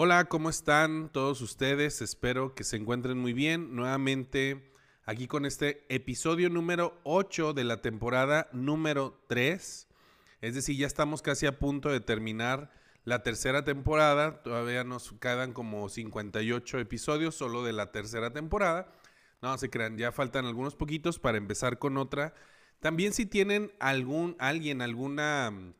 Hola, ¿cómo están todos ustedes? Espero que se encuentren muy bien. Nuevamente aquí con este episodio número 8 de la temporada número 3. Es decir, ya estamos casi a punto de terminar la tercera temporada. Todavía nos quedan como 58 episodios solo de la tercera temporada. No se crean, ya faltan algunos poquitos para empezar con otra. También si tienen algún, alguien, alguna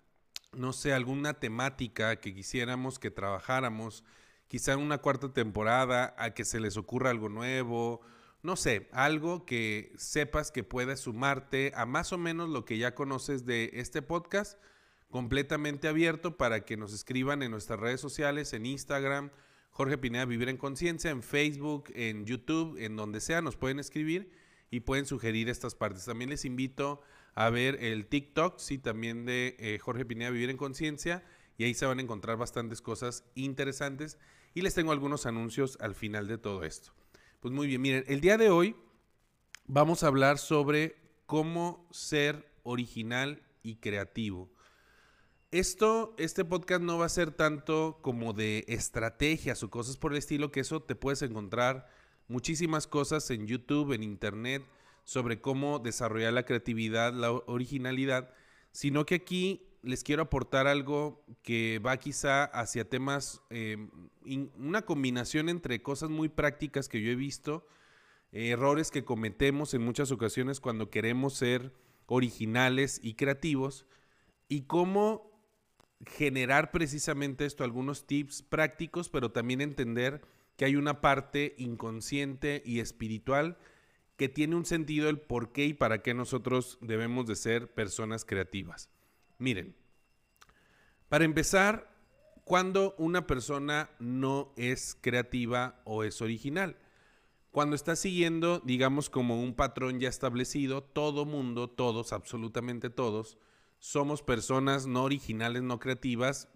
no sé, alguna temática que quisiéramos que trabajáramos, quizá en una cuarta temporada, a que se les ocurra algo nuevo, no sé, algo que sepas que puede sumarte a más o menos lo que ya conoces de este podcast, completamente abierto para que nos escriban en nuestras redes sociales, en Instagram, Jorge Pineda Vivir en Conciencia, en Facebook, en YouTube, en donde sea, nos pueden escribir y pueden sugerir estas partes. También les invito a ver el TikTok, sí, también de eh, Jorge Pineda Vivir en Conciencia, y ahí se van a encontrar bastantes cosas interesantes. Y les tengo algunos anuncios al final de todo esto. Pues muy bien, miren, el día de hoy vamos a hablar sobre cómo ser original y creativo. Esto, este podcast no va a ser tanto como de estrategias o cosas por el estilo, que eso te puedes encontrar muchísimas cosas en YouTube, en Internet, sobre cómo desarrollar la creatividad, la originalidad, sino que aquí les quiero aportar algo que va quizá hacia temas, em, una combinación entre cosas muy prácticas que yo he visto, errores que cometemos en muchas ocasiones cuando queremos ser originales y creativos, y cómo generar precisamente esto, algunos tips prácticos, pero también entender que hay una parte inconsciente y espiritual que tiene un sentido el por qué y para qué nosotros debemos de ser personas creativas. Miren, para empezar, cuando una persona no es creativa o es original, cuando está siguiendo, digamos, como un patrón ya establecido, todo mundo, todos, absolutamente todos, somos personas no originales, no creativas,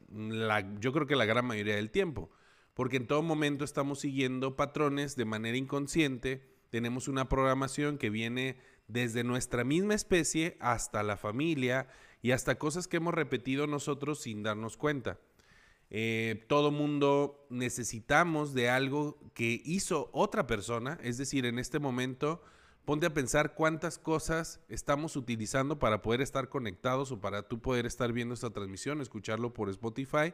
yo creo que la gran mayoría del tiempo, porque en todo momento estamos siguiendo patrones de manera inconsciente, tenemos una programación que viene desde nuestra misma especie hasta la familia y hasta cosas que hemos repetido nosotros sin darnos cuenta. Eh, todo mundo necesitamos de algo que hizo otra persona, es decir, en este momento ponte a pensar cuántas cosas estamos utilizando para poder estar conectados o para tú poder estar viendo esta transmisión, escucharlo por Spotify,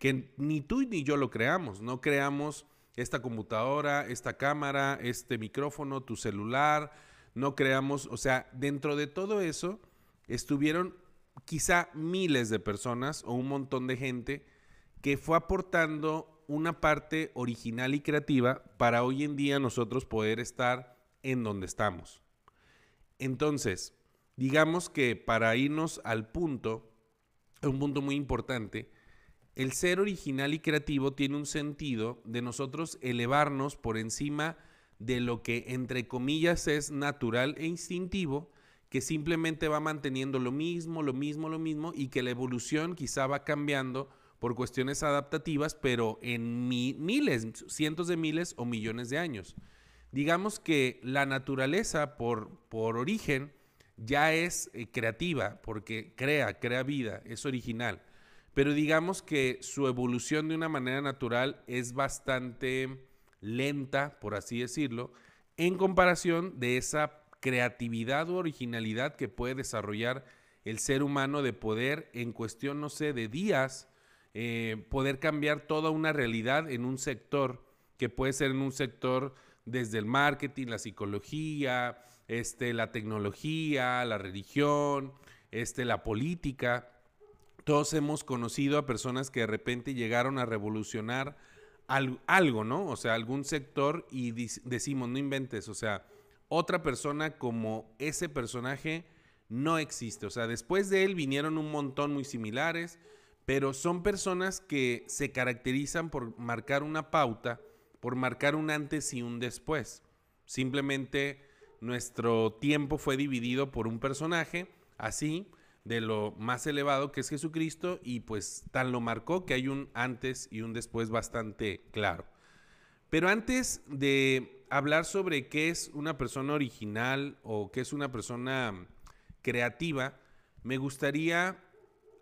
que ni tú ni yo lo creamos, no creamos esta computadora, esta cámara, este micrófono, tu celular, no creamos, o sea, dentro de todo eso estuvieron quizá miles de personas o un montón de gente que fue aportando una parte original y creativa para hoy en día nosotros poder estar en donde estamos. Entonces, digamos que para irnos al punto, un punto muy importante, el ser original y creativo tiene un sentido de nosotros elevarnos por encima de lo que entre comillas es natural e instintivo, que simplemente va manteniendo lo mismo, lo mismo, lo mismo, y que la evolución quizá va cambiando por cuestiones adaptativas, pero en miles, cientos de miles o millones de años. Digamos que la naturaleza por, por origen ya es eh, creativa, porque crea, crea vida, es original pero digamos que su evolución de una manera natural es bastante lenta, por así decirlo, en comparación de esa creatividad o originalidad que puede desarrollar el ser humano de poder, en cuestión, no sé, de días, eh, poder cambiar toda una realidad en un sector, que puede ser en un sector desde el marketing, la psicología, este, la tecnología, la religión, este, la política todos hemos conocido a personas que de repente llegaron a revolucionar algo, ¿no? O sea, algún sector y decimos, no inventes, o sea, otra persona como ese personaje no existe. O sea, después de él vinieron un montón muy similares, pero son personas que se caracterizan por marcar una pauta, por marcar un antes y un después. Simplemente nuestro tiempo fue dividido por un personaje, así, de lo más elevado que es Jesucristo y pues tan lo marcó que hay un antes y un después bastante claro. Pero antes de hablar sobre qué es una persona original o qué es una persona creativa, me gustaría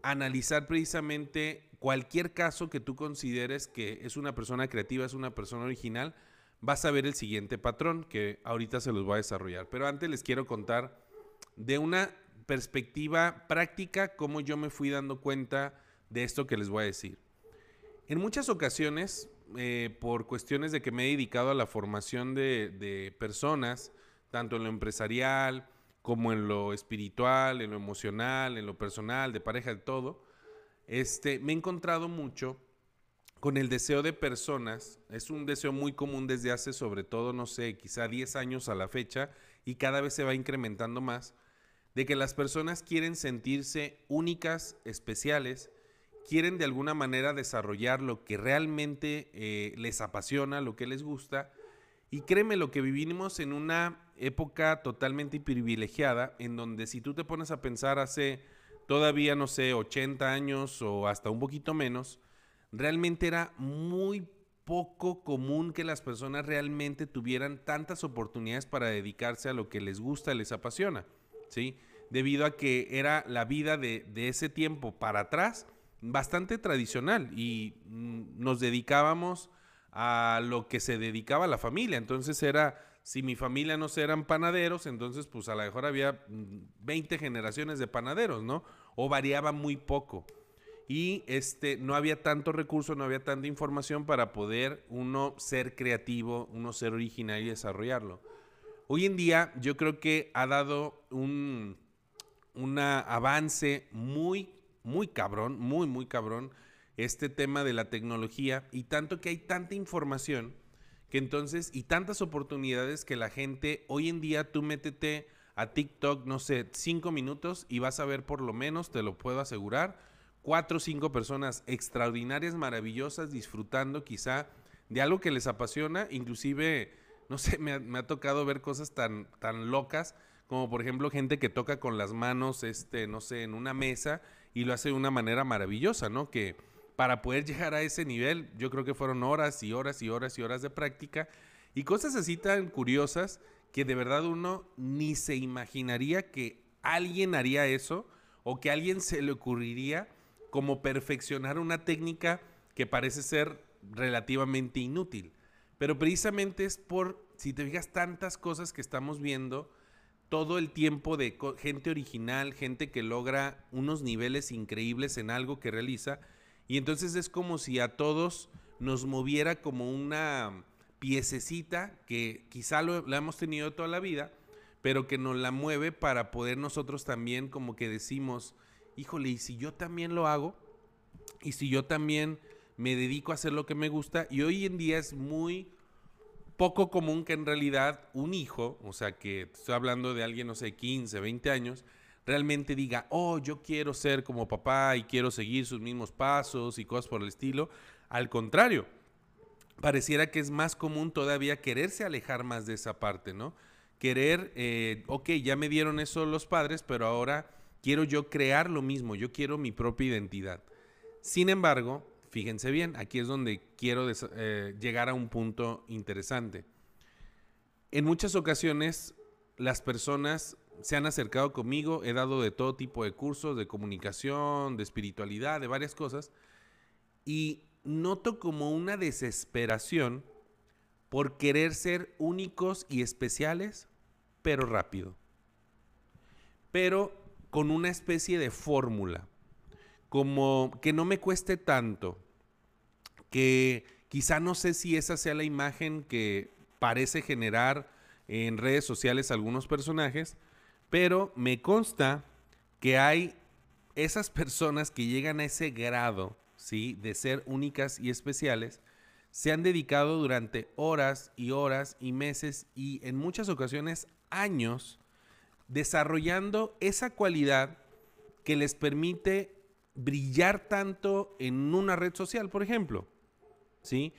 analizar precisamente cualquier caso que tú consideres que es una persona creativa, es una persona original, vas a ver el siguiente patrón que ahorita se los voy a desarrollar. Pero antes les quiero contar de una perspectiva práctica cómo yo me fui dando cuenta de esto que les voy a decir. En muchas ocasiones, eh, por cuestiones de que me he dedicado a la formación de, de personas, tanto en lo empresarial como en lo espiritual, en lo emocional, en lo personal, de pareja, de todo, este, me he encontrado mucho con el deseo de personas, es un deseo muy común desde hace sobre todo, no sé, quizá 10 años a la fecha y cada vez se va incrementando más, de que las personas quieren sentirse únicas, especiales, quieren de alguna manera desarrollar lo que realmente eh, les apasiona, lo que les gusta, y créeme lo que vivimos en una época totalmente privilegiada, en donde si tú te pones a pensar hace todavía, no sé, 80 años o hasta un poquito menos, realmente era muy poco común que las personas realmente tuvieran tantas oportunidades para dedicarse a lo que les gusta, les apasiona, ¿sí? Debido a que era la vida de, de ese tiempo para atrás bastante tradicional y mm, nos dedicábamos a lo que se dedicaba la familia. Entonces era, si mi familia no eran panaderos, entonces pues a lo mejor había 20 mm, generaciones de panaderos, ¿no? O variaba muy poco. Y este, no había tanto recurso, no había tanta información para poder uno ser creativo, uno ser original y desarrollarlo. Hoy en día yo creo que ha dado un avance muy, muy cabrón, muy, muy cabrón este tema de la tecnología y tanto que hay tanta información que entonces y tantas oportunidades que la gente hoy en día tú métete a TikTok, no sé, cinco minutos y vas a ver por lo menos, te lo puedo asegurar, cuatro o cinco personas extraordinarias, maravillosas, disfrutando quizá de algo que les apasiona, inclusive, no sé, me ha, tocado ver cosas tan, tan locas como por ejemplo gente que toca con las manos, este, no sé, en una mesa y lo hace de una manera maravillosa, ¿no? Que para poder llegar a ese nivel, yo creo que fueron horas y horas y horas y horas de práctica y cosas así tan curiosas que de verdad uno ni se imaginaría que alguien haría eso o que a alguien se le ocurriría como perfeccionar una técnica que parece ser relativamente inútil. Pero precisamente es por, si te fijas, tantas cosas que estamos viendo todo el tiempo de gente original, gente que logra unos niveles increíbles en algo que realiza, y entonces es como si a todos nos moviera como una piececita que quizá lo, la hemos tenido toda la vida, pero que nos la mueve para poder nosotros también como que decimos, híjole, y si yo también lo hago, y si yo también me dedico a hacer lo que me gusta, y hoy en día es muy poco común que en realidad un hijo, o sea, que estoy hablando de alguien, no sé, 15, 20 años, realmente diga, oh, yo quiero ser como papá y quiero seguir sus mismos pasos y cosas por el estilo. Al contrario, pareciera que es más común todavía quererse alejar más de esa parte, ¿no? Querer, eh, ok, ya me dieron eso los padres, pero ahora quiero yo crear lo mismo, yo quiero mi propia identidad. Sin embargo, fíjense bien, aquí es donde quiero eh, llegar a un punto interesante. En muchas ocasiones las personas se han acercado conmigo, he dado de todo tipo de cursos, de comunicación, de espiritualidad, de varias cosas, y noto como una desesperación por querer ser únicos y especiales, pero rápido. Pero con una especie de fórmula, como que no me cueste tanto, que quizá no sé si esa sea la imagen que parece generar en redes sociales algunos personajes, pero me consta que hay esas personas que llegan a ese grado, ¿sí? De ser únicas y especiales, se han dedicado durante horas y horas y meses y en muchas ocasiones años desarrollando esa cualidad que les permite brillar tanto en una red social, por ejemplo. ¿Sí?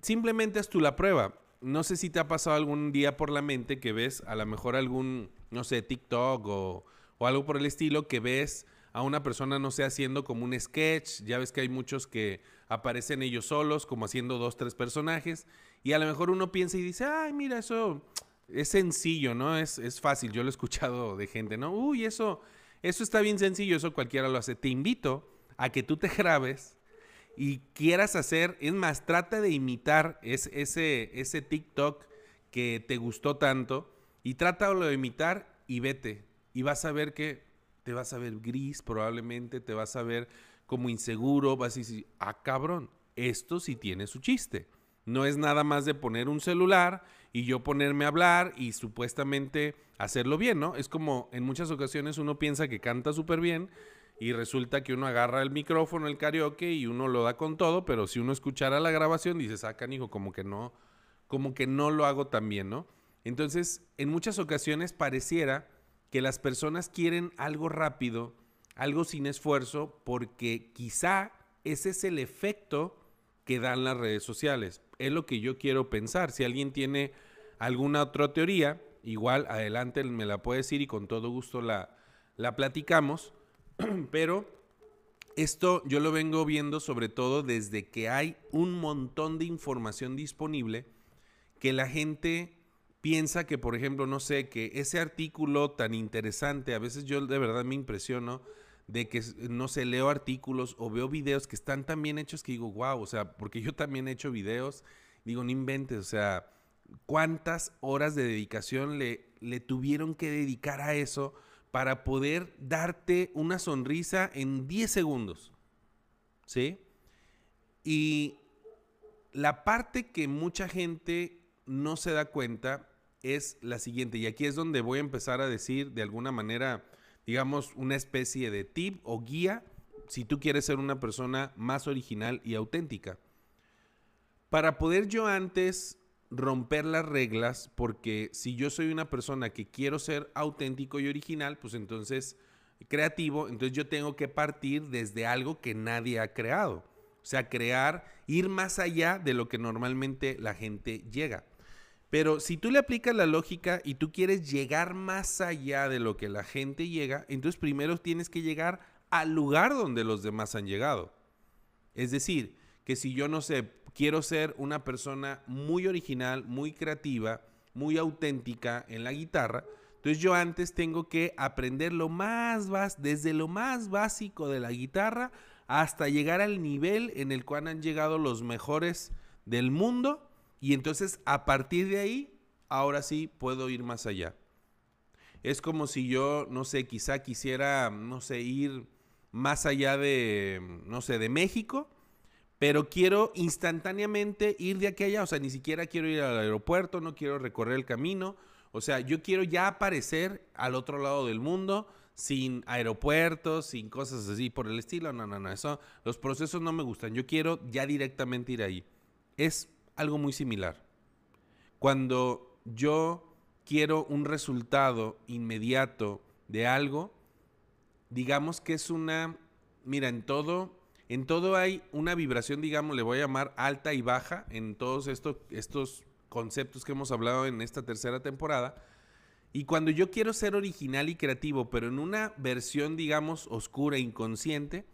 Simplemente es tú la prueba. No sé si te ha pasado algún día por la mente que ves a lo mejor algún no sé, TikTok o, algo por el estilo, que ves a una persona, no sé, haciendo como un sketch. Ya ves que hay muchos que aparecen ellos solos, como haciendo dos, tres personajes. Y a lo mejor uno piensa y dice, ay, mira, eso es sencillo, ¿no? Es, es fácil. Yo lo he escuchado de gente, ¿no? Uy, eso, eso está bien sencillo, eso cualquiera lo hace. Te invito a que tú te grabes y quieras hacer, es más, trata de imitar ese, ese TikTok que te gustó tanto y trátalo de imitar y vete. Y vas a ver que te vas a ver gris probablemente, te vas a ver como inseguro, vas a decir, ah cabrón, esto sí tiene su chiste. No es nada más de poner un celular y yo ponerme a hablar y supuestamente hacerlo bien, ¿no? Es como en muchas ocasiones uno piensa que canta súper bien y resulta que uno agarra el micrófono, el karaoke y uno lo da con todo, pero si uno escuchara la grabación dices, ah, hijo, como que no, como que no lo hago tan bien, ¿no? Entonces, en muchas ocasiones pareciera que las personas quieren algo rápido, algo sin esfuerzo, porque quizá ese es el efecto que dan las redes sociales. Es lo que yo quiero pensar. Si alguien tiene alguna otra teoría, igual adelante me la puede decir y con todo gusto la, la platicamos. Pero esto yo lo vengo viendo sobre todo desde que hay un montón de información disponible que la gente piensa que, por ejemplo, no sé, que ese artículo tan interesante, a veces yo de verdad me impresiono de que, no sé, leo artículos o veo videos que están tan bien hechos que digo, wow, o sea, porque yo también he hecho videos, digo, no inventes, o sea, cuántas horas de dedicación le, le tuvieron que dedicar a eso para poder darte una sonrisa en 10 segundos. ¿Sí? Y la parte que mucha gente no se da cuenta es la siguiente, y aquí es donde voy a empezar a decir de alguna manera, digamos, una especie de tip o guía si tú quieres ser una persona más original y auténtica. Para poder yo antes romper las reglas, porque si yo soy una persona que quiero ser auténtico y original, pues entonces creativo, entonces yo tengo que partir desde algo que nadie ha creado. O sea, crear, ir más allá de lo que normalmente la gente llega. Pero si tú le aplicas la lógica y tú quieres llegar más allá de lo que la gente llega, entonces primero tienes que llegar al lugar donde los demás han llegado. Es decir, que si yo no sé, quiero ser una persona muy original, muy creativa, muy auténtica en la guitarra, entonces yo antes tengo que aprender lo más desde lo más básico de la guitarra hasta llegar al nivel en el cual han llegado los mejores del mundo. Y entonces a partir de ahí ahora sí puedo ir más allá. Es como si yo, no sé, quizá quisiera, no sé, ir más allá de, no sé, de México pero quiero instantáneamente ir de aquí allá, o sea, ni siquiera quiero ir al aeropuerto, no quiero recorrer el camino, o sea, yo quiero ya aparecer al otro lado del mundo sin aeropuertos, sin cosas así por el estilo, no, no, no, eso, los procesos no me gustan, yo quiero ya directamente ir ahí. Es algo muy similar. Cuando yo quiero un resultado inmediato de algo, digamos que es una, mira, en todo en todo hay una vibración, digamos, le voy a llamar alta y baja en todos estos, estos conceptos que hemos hablado en esta tercera temporada. Y cuando yo quiero ser original y creativo, pero en una versión, digamos, oscura, inconsciente,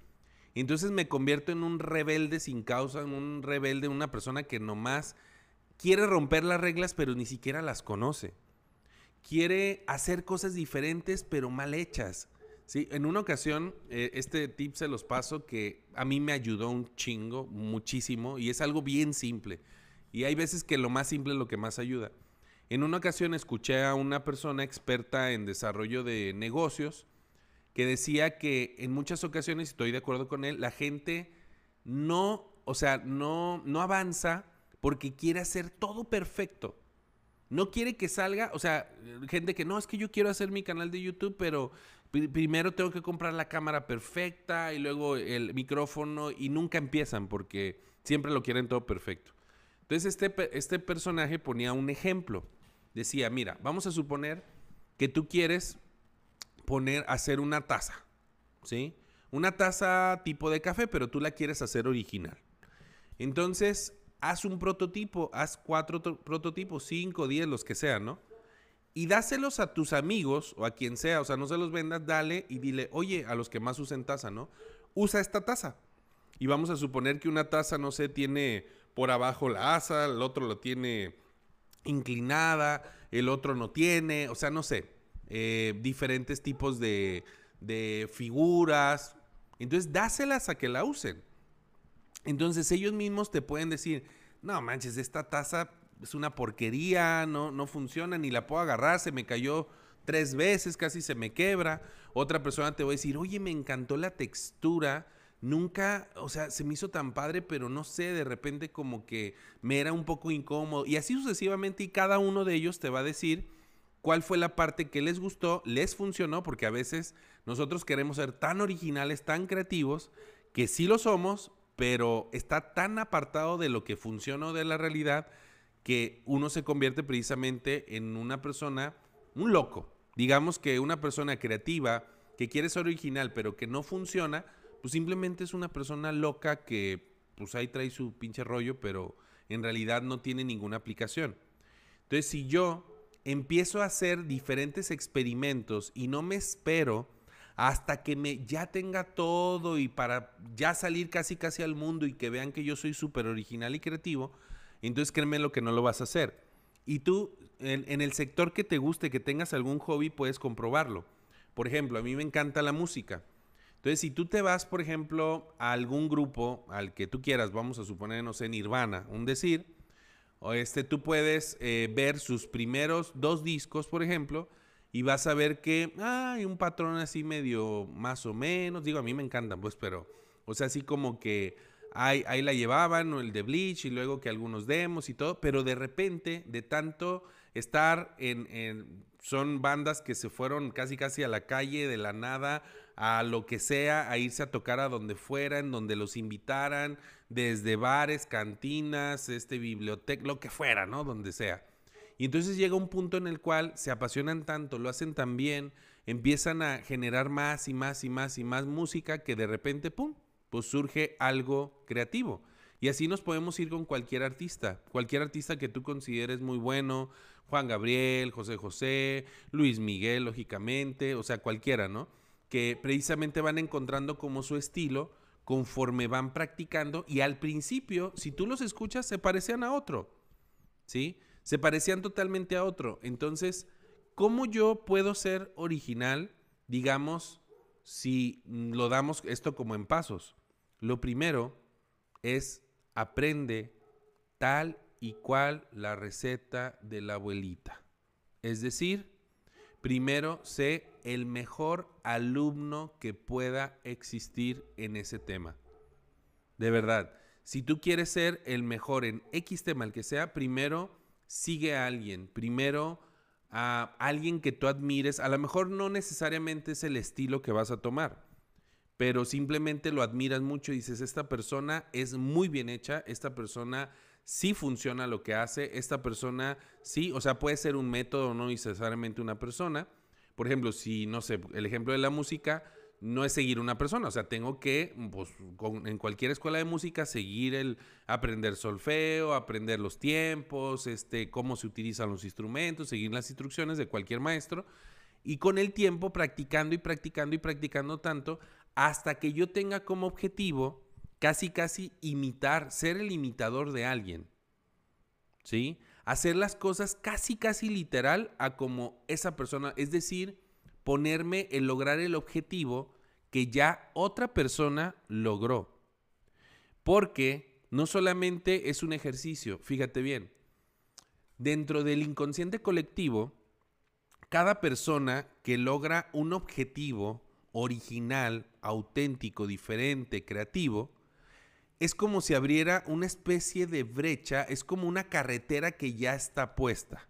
entonces me convierto en un rebelde sin causa, en un rebelde, una persona que nomás quiere romper las reglas, pero ni siquiera las conoce. Quiere hacer cosas diferentes, pero mal hechas. Sí, en una ocasión, eh, este tip se los paso que a mí me ayudó un chingo, muchísimo, y es algo bien simple. Y hay veces que lo más simple es lo que más ayuda. En una ocasión escuché a una persona experta en desarrollo de negocios que decía que en muchas ocasiones, estoy de acuerdo con él, la gente no, o sea, no, no avanza porque quiere hacer todo perfecto. No quiere que salga, o sea, gente que no, es que yo quiero hacer mi canal de YouTube, pero primero tengo que comprar la cámara perfecta y luego el micrófono y nunca empiezan porque siempre lo quieren todo perfecto. Entonces este, este personaje ponía un ejemplo. Decía, mira, vamos a suponer que tú quieres poner, hacer una taza, ¿sí? Una taza tipo de café, pero tú la quieres hacer original. Entonces, haz un prototipo, haz cuatro prototipos, cinco, diez, los que sean, ¿no? Y dáselos a tus amigos o a quien sea, o sea, no se los vendas, dale y dile, oye, a los que más usen taza, ¿no? Usa esta taza. Y vamos a suponer que una taza, no sé, tiene por abajo la asa, el otro lo tiene inclinada, el otro no tiene, o sea, no sé, eh, diferentes tipos de, de figuras. Entonces, dáselas a que la usen. Entonces ellos mismos te pueden decir, no manches, esta taza es una porquería, no, no funciona, ni la puedo agarrar, se me cayó tres veces, casi se me quebra. Otra persona te va a decir, oye, me encantó la textura, nunca, o sea, se me hizo tan padre, pero no sé, de repente como que me era un poco incómodo. Y así sucesivamente, y cada uno de ellos te va a decir cuál fue la parte que les gustó, les funcionó, porque a veces nosotros queremos ser tan originales, tan creativos, que sí lo somos, pero está tan apartado de lo que funciona de la realidad que uno se convierte precisamente en una persona, un loco. Digamos que una persona creativa que quiere ser original, pero que no funciona, pues simplemente es una persona loca que pues ahí trae su pinche rollo, pero en realidad no tiene ninguna aplicación. Entonces, si yo empiezo a hacer diferentes experimentos y no me espero hasta que me ya tenga todo y para ya salir casi casi al mundo y que vean que yo soy súper original y creativo, entonces créeme lo que no lo vas a hacer. Y tú, en, el sector que te guste, que tengas algún hobby, puedes comprobarlo. Por ejemplo, a mí me encanta la música. Entonces, si tú te vas, por ejemplo, a algún grupo al que tú quieras, vamos a suponer, no sé, Nirvana, un decir, o este, tú puedes eh, ver sus primeros dos discos, por ejemplo, y vas a ver que hay un patrón así medio más o menos. Digo, a mí me encantan, pues, pero, o sea, así como que ahí, ahí la llevaban, o el de Bleach, y luego que algunos demos y todo, pero de repente, de tanto estar en, en son bandas que se fueron casi casi a la calle de la nada a lo que sea, a irse a tocar a donde fueran, donde los invitaran, desde bares, cantinas, este biblioteca, lo que fuera, ¿no? Donde sea. Y entonces llega un punto en el cual se apasionan tanto, lo hacen tan bien, empiezan a generar más y más y más y más música que de repente, ¡pum!, pues surge algo creativo. Y así nos podemos ir con cualquier artista, cualquier artista que tú consideres muy bueno, Juan Gabriel, José José, Luis Miguel, lógicamente, o sea, cualquiera, ¿no? que precisamente van encontrando como su estilo conforme van practicando y al principio, si tú los escuchas, se parecían a otro, ¿sí? Se parecían totalmente a otro. Entonces, ¿cómo yo puedo ser original, digamos, si lo damos esto como en pasos? Lo primero es aprende tal y cual la receta de la abuelita. Es decir, primero sé el mejor alumno que pueda existir en ese tema. De verdad, si tú quieres ser el mejor en X tema, el que sea, primero sigue a alguien, primero a alguien que tú admires. A lo mejor no necesariamente es el estilo que vas a tomar, pero simplemente lo admiras mucho y dices, esta persona es muy bien hecha, esta persona sí funciona lo que hace, esta persona sí, o sea, puede ser un método, no necesariamente una persona. Por ejemplo, si, no sé, el ejemplo de la música no es seguir una persona, o sea, tengo que, pues, en cualquier escuela de música, seguir el aprender solfeo, aprender los tiempos, este, cómo se utilizan los instrumentos, seguir las instrucciones de cualquier maestro, y con el tiempo practicando y practicando y practicando tanto, hasta que yo tenga como objetivo casi, casi imitar, ser el imitador de alguien. ¿Sí? Hacer las cosas casi, casi literal a como esa persona, es decir, ponerme en lograr el objetivo que ya otra persona logró. Porque no solamente es un ejercicio, fíjate bien, dentro del inconsciente colectivo, cada persona que logra un objetivo original, auténtico, diferente, creativo, es como si abriera una especie de brecha, es como una carretera que ya está puesta,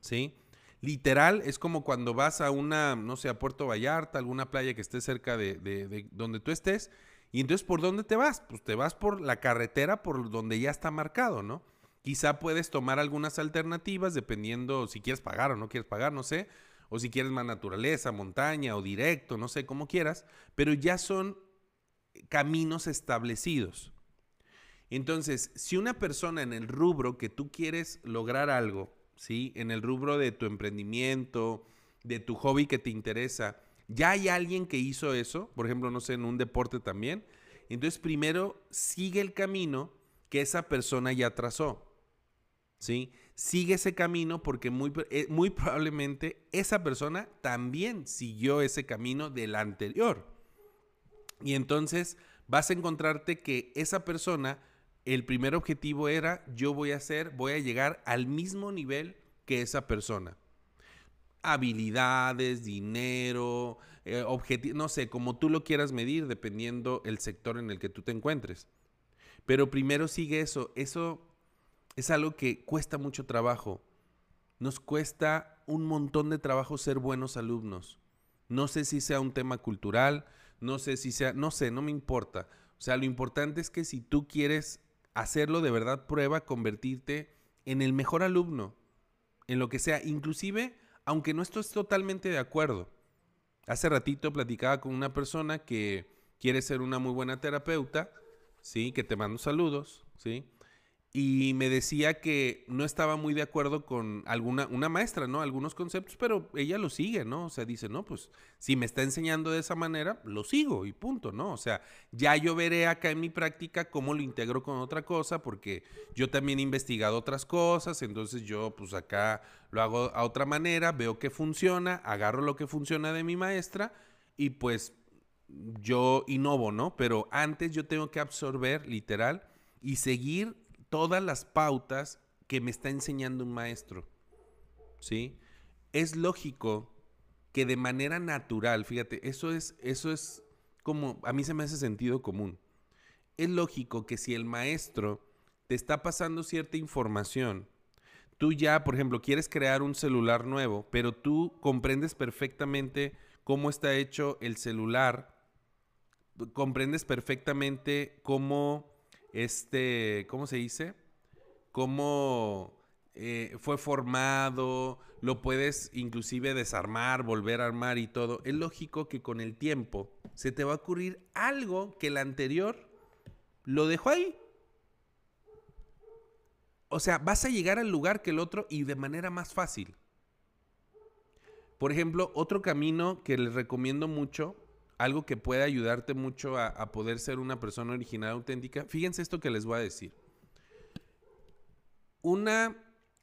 ¿sí? Literal, es como cuando vas a una, no sé, a Puerto Vallarta, alguna playa que esté cerca de, donde tú estés, y entonces, ¿por dónde te vas? Pues te vas por la carretera por donde ya está marcado, ¿no? Quizá puedes tomar algunas alternativas dependiendo si quieres pagar o no quieres pagar, no sé, o si quieres más naturaleza, montaña o directo, no sé, como quieras, pero ya son caminos establecidos. Entonces, si una persona en el rubro que tú quieres lograr algo, ¿sí? En el rubro de tu emprendimiento, de tu hobby que te interesa, ya hay alguien que hizo eso, por ejemplo, no sé, en un deporte también, entonces primero sigue el camino que esa persona ya trazó, ¿sí? Sigue ese camino porque muy, eh, muy probablemente esa persona también siguió ese camino del anterior. Y entonces vas a encontrarte que esa persona, el primer objetivo era, yo voy a hacer, voy a llegar al mismo nivel que esa persona. Habilidades, dinero, eh, no sé, como tú lo quieras medir, dependiendo el sector en el que tú te encuentres. Pero primero sigue eso. Eso es algo que cuesta mucho trabajo. Nos cuesta un montón de trabajo ser buenos alumnos. No sé si sea un tema cultural, no sé si sea, no sé, no me importa. O sea, lo importante es que si tú quieres hacerlo de verdad, prueba convertirte en el mejor alumno, en lo que sea, inclusive aunque no estés totalmente de acuerdo. Hace ratito platicaba con una persona que quiere ser una muy buena terapeuta, sí, que te mando saludos, sí, y me decía que no estaba muy de acuerdo con alguna, una maestra, ¿no? Algunos conceptos, pero ella lo sigue, ¿no? O sea, dice, no, pues si me está enseñando de esa manera, lo sigo y punto, ¿no? O sea, ya yo veré acá en mi práctica cómo lo integro con otra cosa, porque yo también he investigado otras cosas, entonces yo pues acá lo hago a otra manera, veo que funciona, agarro lo que funciona de mi maestra y pues yo innovo, ¿no? Pero antes yo tengo que absorber literal y seguir todas las pautas que me está enseñando un maestro. ¿Sí? Es lógico que de manera natural, fíjate, eso es, eso es como, a mí se me hace sentido común. Es lógico que si el maestro te está pasando cierta información, tú ya, por ejemplo, quieres crear un celular nuevo, pero tú comprendes perfectamente cómo está hecho el celular, comprendes perfectamente cómo este, ¿cómo se dice? Cómo eh, fue formado, lo puedes inclusive desarmar, volver a armar y todo. Es lógico que con el tiempo se te va a ocurrir algo que el anterior lo dejó ahí. O sea, vas a llegar al lugar que el otro y de manera más fácil. Por ejemplo, otro camino que les recomiendo mucho algo que puede ayudarte mucho a, poder ser una persona original auténtica. Fíjense esto que les voy a decir. Una,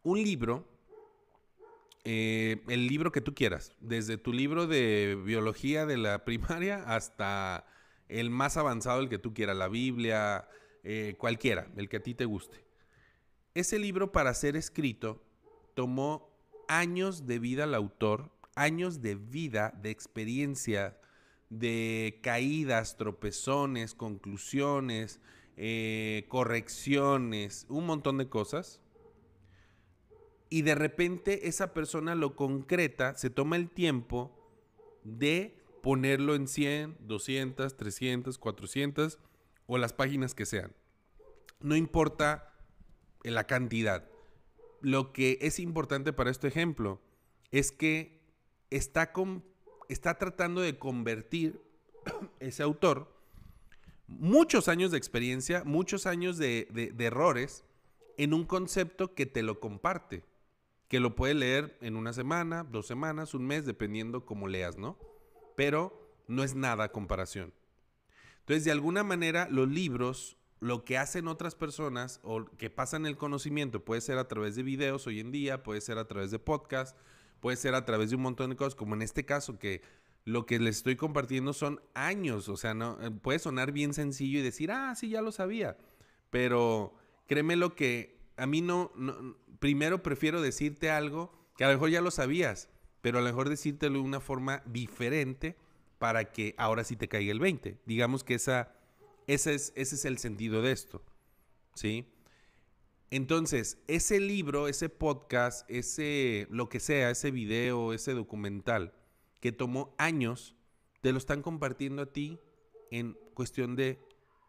un libro, eh, el libro que tú quieras, desde tu libro de biología de la primaria hasta el más avanzado, el que tú quieras, la Biblia, eh, cualquiera, el que a ti te guste. Ese libro para ser escrito tomó años de vida al autor, años de vida, de experiencia, de caídas, tropezones, conclusiones, eh, correcciones, un montón de cosas. Y de repente esa persona lo concreta, se toma el tiempo de ponerlo en 100, 200, 300, 400 o las páginas que sean. No importa la cantidad. Lo que es importante para este ejemplo es que está con está tratando de convertir ese autor muchos años de experiencia, muchos años de, errores en un concepto que te lo comparte, que lo puede leer en una semana, dos semanas, un mes, dependiendo cómo leas, ¿no? Pero no es nada comparación. Entonces, de alguna manera, los libros, lo que hacen otras personas o que pasan el conocimiento, puede ser a través de videos hoy en día, puede ser a través de podcasts, puede ser a través de un montón de cosas, como en este caso que lo que les estoy compartiendo son años, o sea, no eh, puede sonar bien sencillo y decir, ah, sí, ya lo sabía, pero créeme lo que a mí no, primero prefiero decirte algo que a lo mejor ya lo sabías, pero a lo mejor decírtelo de una forma diferente para que ahora sí te caiga el 20. Digamos que esa, ese, es, ese es el sentido de esto, ¿sí? Entonces, ese libro, ese podcast, ese lo que sea, ese video, ese documental que tomó años, te lo están compartiendo a ti en cuestión de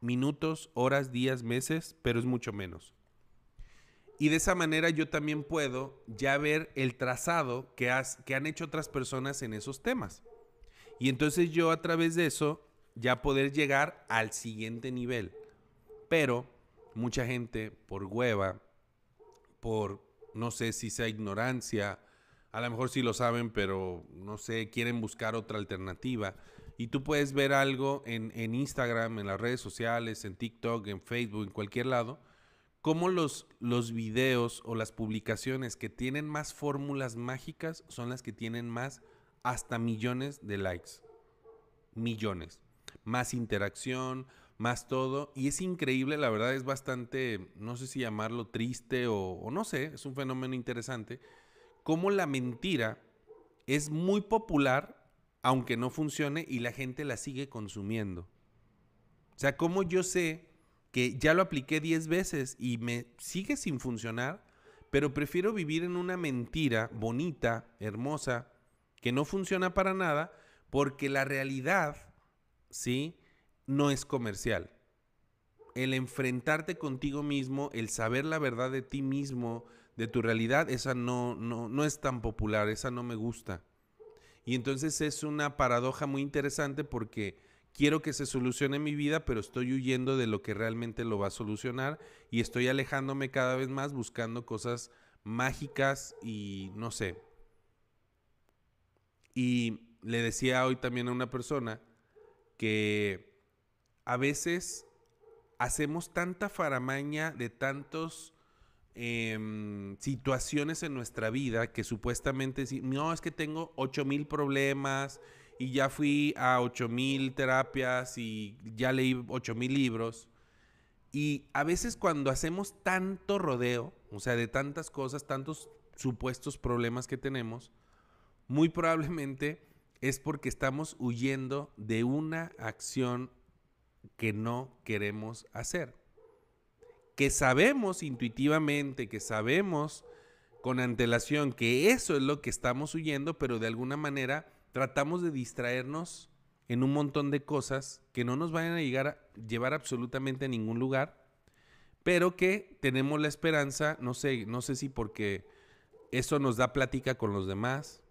minutos, horas, días, meses, pero es mucho menos. Y de esa manera yo también puedo ya ver el trazado que, que han hecho otras personas en esos temas. Y entonces yo a través de eso ya poder llegar al siguiente nivel. Pero mucha gente por hueva, por no sé si sea ignorancia, a lo mejor sí lo saben, pero no sé, quieren buscar otra alternativa. Y tú puedes ver algo en, Instagram, en las redes sociales, en TikTok, en Facebook, en cualquier lado, cómo los, los videos o las publicaciones que tienen más fórmulas mágicas son las que tienen más hasta millones de likes. Millones. Más interacción, más todo. Y es increíble, la verdad es bastante, no sé si llamarlo triste o, no sé, es un fenómeno interesante, cómo la mentira es muy popular, aunque no funcione, y la gente la sigue consumiendo. O sea, cómo yo sé que ya lo apliqué 10 veces y me sigue sin funcionar, pero prefiero vivir en una mentira bonita, hermosa, que no funciona para nada, porque la realidad, ¿sí? No es comercial. El enfrentarte contigo mismo, el saber la verdad de ti mismo, de tu realidad, esa no, no, no es tan popular, esa no me gusta. Y entonces es una paradoja muy interesante porque quiero que se solucione mi vida, pero estoy huyendo de lo que realmente lo va a solucionar y estoy alejándome cada vez más buscando cosas mágicas y no sé. Y le decía hoy también a una persona que a veces hacemos tanta faramaña de tantos em, situaciones en nuestra vida que supuestamente no es que tengo ocho mil problemas y ya fui a 8000 terapias y ya leí 8000 libros. Y a veces cuando hacemos tanto rodeo, o sea, de tantas cosas, tantos supuestos problemas que tenemos, muy probablemente es porque estamos huyendo de una acción que no queremos hacer. Que sabemos intuitivamente, que sabemos con antelación que eso es lo que estamos huyendo, pero de alguna manera tratamos de distraernos en un montón de cosas que no nos vayan a llegar a llevar absolutamente a ningún lugar, pero que tenemos la esperanza, no sé, no sé si porque eso nos da plática con los demás,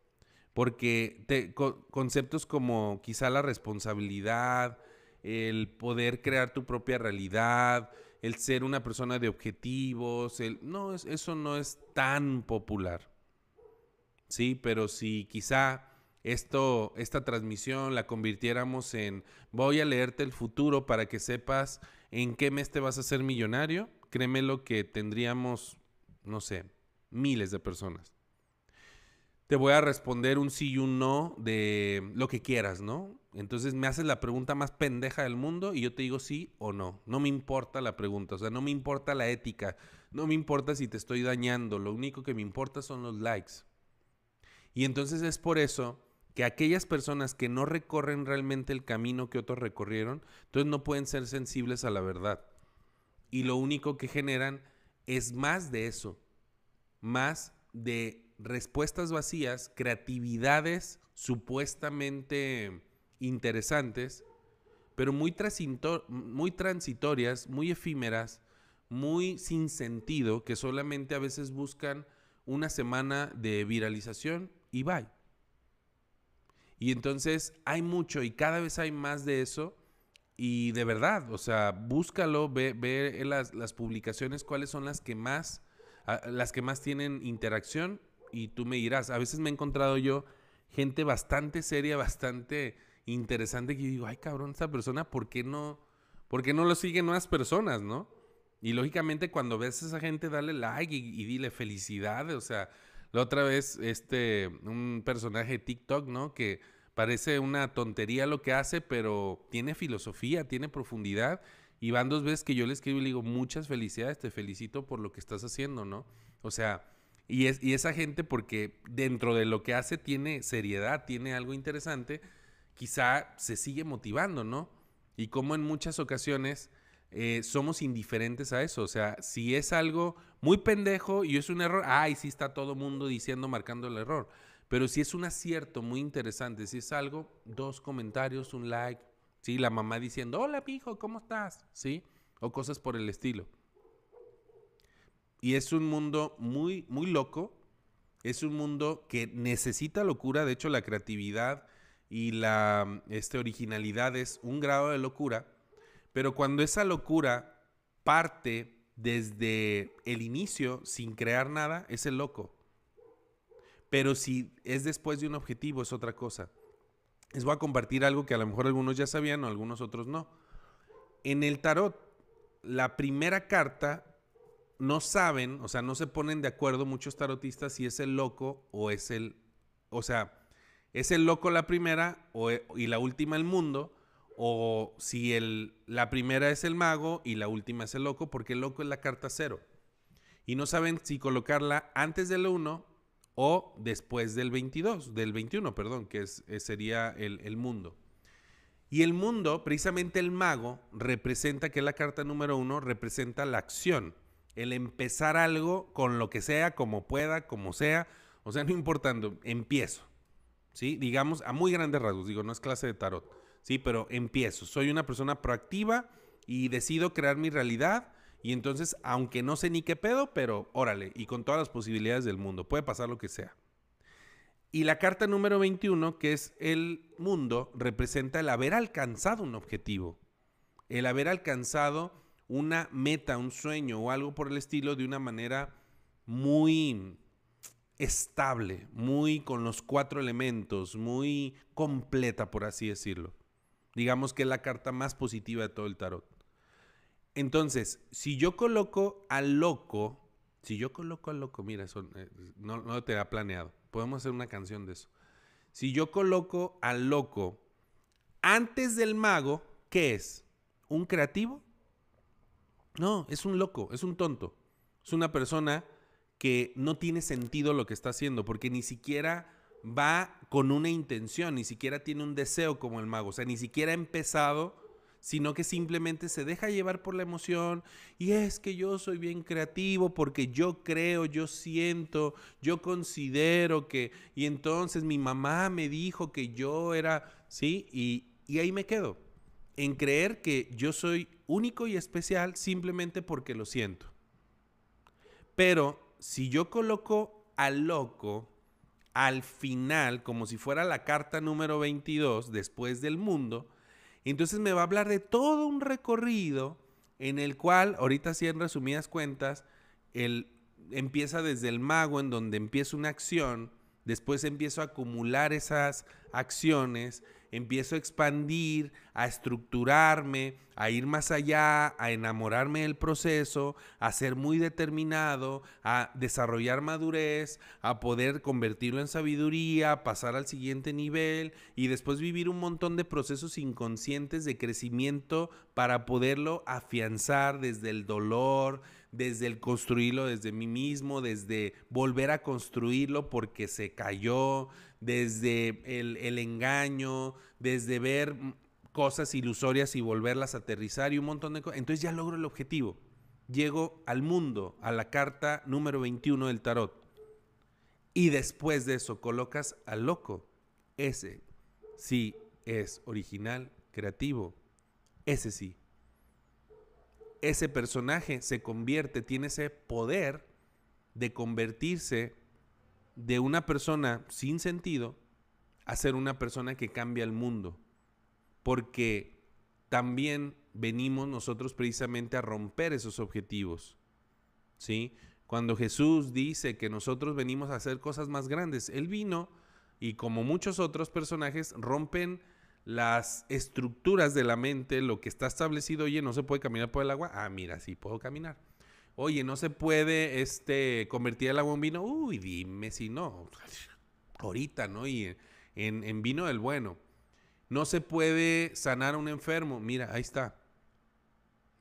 porque conceptos como quizá la responsabilidad, el poder crear tu propia realidad, el ser una persona de objetivos, el, no, eso no es tan popular. Sí, pero si quizá esto, esta transmisión la convirtiéramos en voy a leerte el futuro para que sepas en qué mes te vas a ser millonario, créemelo que tendríamos, no sé, miles de personas. Te voy a responder un sí y un no de lo que quieras, ¿no? Entonces me haces la pregunta más pendeja del mundo y yo te digo sí o no. No me importa la pregunta, o sea, no me importa la ética, no me importa si te estoy dañando, lo único que me importa son los likes. Y entonces es por eso que aquellas personas que no recorren realmente el camino que otros recorrieron, entonces no pueden ser sensibles a la verdad. Y lo único que generan es más de eso, más de respuestas vacías, creatividades supuestamente interesantes, pero muy, transitorias, muy efímeras, muy sin sentido, que solamente a veces buscan una semana de viralización y bye. Y entonces hay mucho y cada vez hay más de eso. Y de verdad, o sea, búscalo, ve, ve las, las, publicaciones, cuáles son las que más, las que más tienen interacción y tú me dirás. A veces me he encontrado yo gente bastante seria, bastante interesante que digo, ay cabrón, esta persona, ¿por qué no, por qué no lo siguen nuevas personas, no? Y lógicamente cuando ves a esa gente, dale like y, y dile felicidades, o sea, la otra vez, este, un personaje de TikTok, ¿no? Que parece una tontería lo que hace, pero tiene filosofía, tiene profundidad. Y van dos veces que yo le escribo y le digo, muchas felicidades, te felicito por lo que estás haciendo, ¿no? O sea, y, es, y esa gente, porque dentro de lo que hace tiene seriedad, tiene algo interesante, quizá se sigue motivando, ¿no? Y como en muchas ocasiones eh, somos indiferentes a eso. O sea, si es algo muy pendejo y es un error, ay, sí está todo mundo diciendo, marcando el error. Pero si es un acierto muy interesante, si es algo, dos comentarios, un like, ¿sí? La mamá diciendo, hola, hijo, ¿cómo estás? ¿Sí? O cosas por el estilo. Y es un mundo muy, muy loco. Es un mundo que necesita locura. De hecho, la creatividad y la este, originalidad es un grado de locura pero cuando esa locura parte desde el inicio sin crear nada, es el loco. Pero si es después de un objetivo, es otra cosa. Les voy a compartir algo que a lo mejor algunos ya sabían o algunos otros no. En el tarot, la primera carta no saben, o sea, no se ponen de acuerdo muchos tarotistas si es el loco o es el, o sea, es el loco la primera y la última el mundo, o si el, la primera es el mago y la última es el loco, porque el loco es la carta cero. Y no saben si colocarla antes del 1 o después del 22, del 21, perdón, que es, sería el, el mundo. Y el mundo, precisamente el mago, representa, que la carta número uno, representa la acción, el empezar algo con lo que sea, como pueda, como sea, o sea, no importando, empiezo, ¿sí? Digamos, a muy grandes rasgos, digo, no es clase de tarot, ¿sí? Pero empiezo, soy una persona proactiva y decido crear mi realidad y entonces, aunque no sé ni qué pedo, pero órale, y con todas las posibilidades del mundo, puede pasar lo que sea. Y la carta número 21, que es el mundo, representa el haber alcanzado un objetivo, el haber alcanzado una meta, un sueño o algo por el estilo de una manera muy estable, muy con los cuatro elementos, muy completa, por así decirlo. Digamos que es la carta más positiva de todo el tarot. Entonces, si yo coloco al loco, si yo coloco al loco, mira, eh, no, no te ha planeado Podemos hacer una canción de eso. Si yo coloco al loco antes del mago, ¿qué es? ¿Un creativo? No, es un loco, es un tonto. Es una persona que no tiene sentido lo que está haciendo, porque ni siquiera va con una intención, ni siquiera tiene un deseo como el mago, o sea, ni siquiera ha empezado sino que simplemente se deja llevar por la emoción y es que yo soy bien creativo porque yo creo, yo siento, yo considero que, y entonces mi mamá me dijo que yo era, ¿sí? Y, y ahí me quedo, en creer que yo soy único y especial simplemente porque lo siento. Pero si yo coloco al loco al final, como si fuera la carta número 22 después del mundo, entonces me va a hablar de todo un recorrido en el cual, ahorita sí en resumidas cuentas, él empieza desde el mago en donde empieza una acción, después empiezo a acumular esas acciones, empiezo a expandir, a estructurarme, a ir más allá, a enamorarme del proceso, a ser muy determinado, a desarrollar madurez, a poder convertirlo en sabiduría, pasar al siguiente nivel y después vivir un montón de procesos inconscientes de crecimiento para poderlo afianzar desde el dolor, desde el construirlo desde mí mismo, desde volver a construirlo porque se cayó, desde el, engaño, desde ver cosas ilusorias y volverlas a aterrizar y un montón de cosas. Entonces ya logro el objetivo. Llego al mundo, a la carta número 21 del tarot. Y después de eso colocas al loco. Ese sí es original, creativo. Ese sí. Ese personaje se convierte, tiene ese poder de convertirse de una persona sin sentido a ser una persona que cambia el mundo. Porque también venimos nosotros precisamente a romper esos objetivos. ¿Sí? Cuando Jesús dice que nosotros venimos a hacer cosas más grandes, Él vino y como muchos otros personajes rompen las estructuras de la mente, lo que está establecido, oye, no se puede caminar por el agua, ah, mira, sí puedo caminar. Oye, no se puede este, convertir el agua en vino. Uy, dime si no. Ahorita, ¿no? Y en, en vino el bueno. No se puede sanar a un enfermo. Mira, ahí está.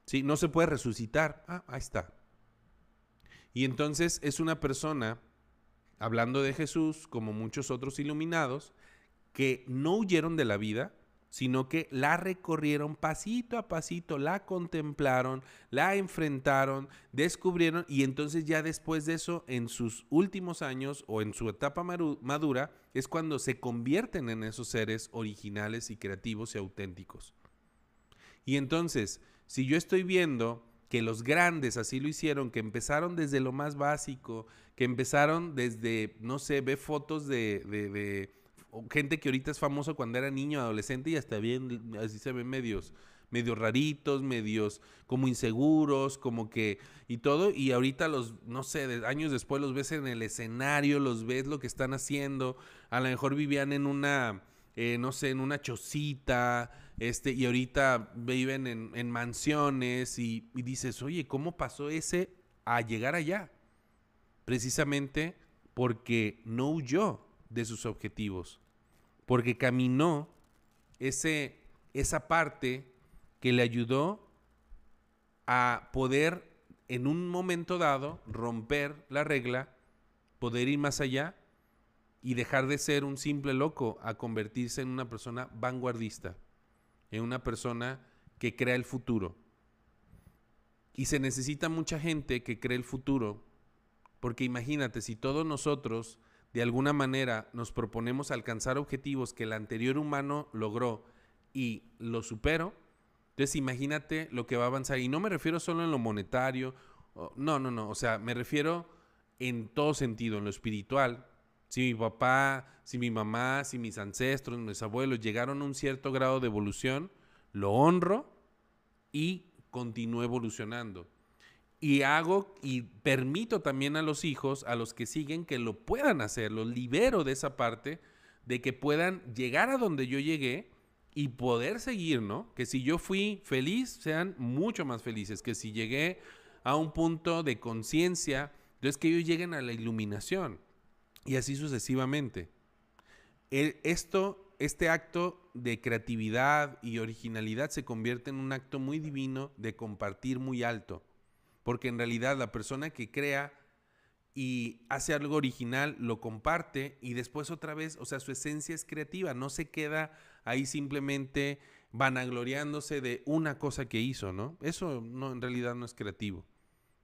Sí, no se puede resucitar. Ah, ahí está. Y entonces es una persona, hablando de Jesús, como muchos otros iluminados, que no huyeron de la vida, sino que la recorrieron pasito a pasito, la contemplaron, la enfrentaron, descubrieron y entonces ya después de eso, en sus últimos años o en su etapa madura, es cuando se convierten en esos seres originales y creativos y auténticos. Y entonces, si yo estoy viendo que los grandes así lo hicieron, que empezaron desde lo más básico, que empezaron desde, no sé, ve fotos de, de gente que ahorita es famoso cuando era niño, adolescente y hasta bien, así se ven medios, medios raritos, medios como inseguros, como que, y todo, y ahorita los, no sé, años después los ves en el escenario, los ves lo que están haciendo, a lo mejor vivían en una, eh, no sé, en una chocita, este, y ahorita viven en, mansiones y, y dices, oye, ¿cómo pasó ese a llegar allá? Precisamente porque no huyó de sus objetivos, porque caminó ese esa parte que le ayudó a poder en un momento dado romper la regla, poder ir más allá y dejar de ser un simple loco a convertirse en una persona vanguardista, en una persona que crea el futuro. Y se necesita mucha gente que cree el futuro, porque imagínate, si todos nosotros de alguna manera nos proponemos alcanzar objetivos que el anterior humano logró y lo superó, entonces imagínate lo que va a avanzar. Y no me refiero solo en lo monetario, no, no, no, o sea, me refiero en todo sentido, en lo espiritual. Si mi papá, si mi mamá, si mis ancestros, mis abuelos llegaron a un cierto grado de evolución, lo honro y continúo evolucionando. Y hago y permito también a los hijos, a los que siguen, que lo puedan hacer, los libero de esa parte, de que puedan llegar a donde yo llegué y poder seguir, ¿no? Que si yo fui feliz, sean mucho más felices, que si llegué a un punto de conciencia, entonces que ellos lleguen a la iluminación y así sucesivamente. esto, este acto de creatividad y originalidad se convierte en un acto muy divino de compartir muy alto. Porque en realidad la persona que crea y hace algo original, lo comparte y después otra vez, o sea, su esencia es creativa, no se queda ahí simplemente vanagloriándose de una cosa que hizo, ¿no? Eso no, en realidad no es creativo.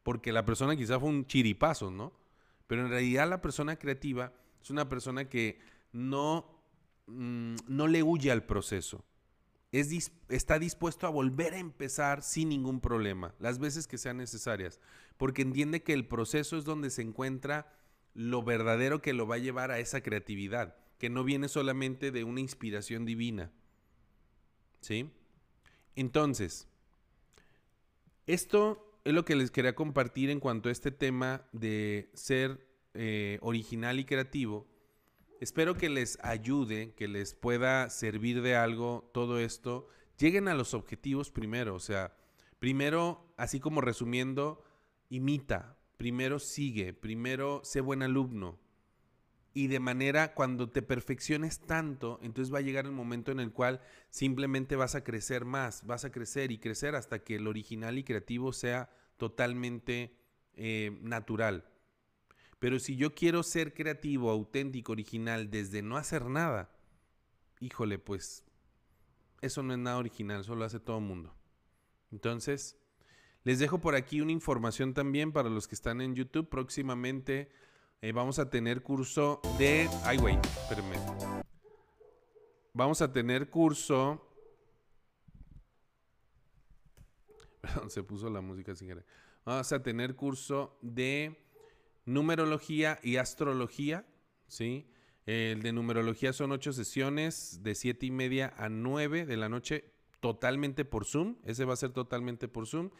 Porque la persona quizá fue un chiripazo, ¿no? Pero en realidad la persona creativa es una persona que no, mm, no le huye al proceso está dispuesto a volver a empezar sin ningún problema, las veces que sean necesarias, porque entiende que el proceso es donde se encuentra lo verdadero que lo va a llevar a esa creatividad, que no viene solamente de una inspiración divina. ¿Sí? Entonces, esto es lo que les quería compartir en cuanto a este tema de ser eh, original y creativo Espero que les ayude, que les pueda servir de algo todo esto. Lleguen a los objetivos primero, o sea, primero, así como resumiendo, imita, primero sigue, primero sé buen alumno. Y de manera, cuando te perfecciones tanto, entonces va a llegar el momento en el cual simplemente vas a crecer más, vas a crecer y crecer hasta que el original y creativo sea totalmente eh, natural. Pero si yo quiero ser creativo, auténtico, original desde no hacer nada, híjole, pues eso no es nada original, solo hace todo el mundo. Entonces, les dejo por aquí una información también para los que están en YouTube. Próximamente eh, vamos a tener curso de... Ay, güey, espérenme. Vamos a tener curso... Perdón, se puso la música sin querer. Vamos a tener curso de numerología y astrología, ¿sí? El de numerología son ocho sesiones de siete y media a nueve de la noche, totalmente por Zoom. Ese va a ser totalmente por Zoom.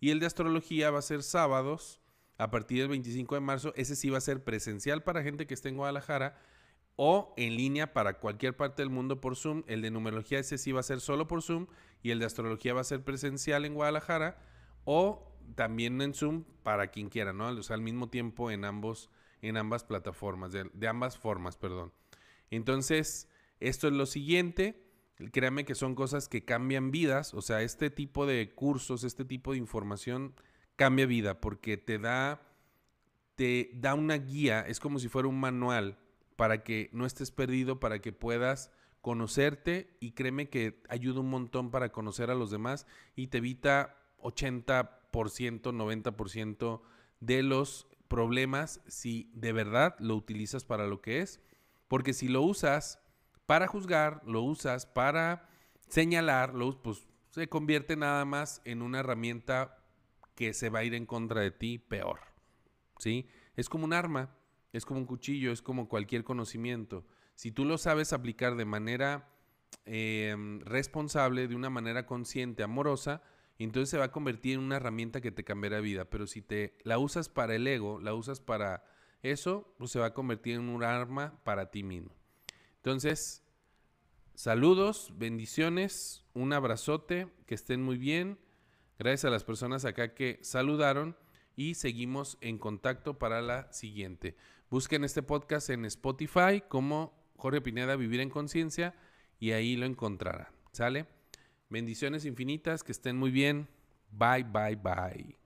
Y el de astrología va a ser sábados a partir del 25 de marzo. Ese sí va a ser presencial para gente que esté en Guadalajara o en línea para cualquier parte del mundo por Zoom. El de numerología ese sí va a ser solo por Zoom y el de astrología va a ser presencial en Guadalajara o también en Zoom para quien quiera, ¿no? O sea, al mismo tiempo en ambos, en ambas plataformas, de, ambas formas, perdón. Entonces, esto es lo siguiente. Créanme que son cosas que cambian vidas. O sea, este tipo de cursos, este tipo de información cambia vida porque te da, te da una guía. Es como si fuera un manual para que no estés perdido, para que puedas conocerte y créeme que ayuda un montón para conocer a los demás y te evita 80 90% de los problemas si de verdad lo utilizas para lo que es. Porque si lo usas para juzgar, lo usas para señalar, pues se convierte nada más en una herramienta que se va a ir en contra de ti peor. ¿Sí? Es como un arma, es como un cuchillo, es como cualquier conocimiento. Si tú lo sabes aplicar de manera em, responsable, de una manera consciente, amorosa, entonces se va a convertir en una herramienta que te cambiará vida. Pero si te la usas para el ego, la usas para eso, pues se va a convertir en un arma para ti mismo. Entonces, saludos, bendiciones, un abrazote, que estén muy bien. Gracias a las personas acá que saludaron y seguimos en contacto para la siguiente. Busquen este podcast en Spotify como Jorge Pineda Vivir en Conciencia y ahí lo encontrarán. ¿Sale? Bendiciones infinitas, que estén muy bien. Bye, bye, bye.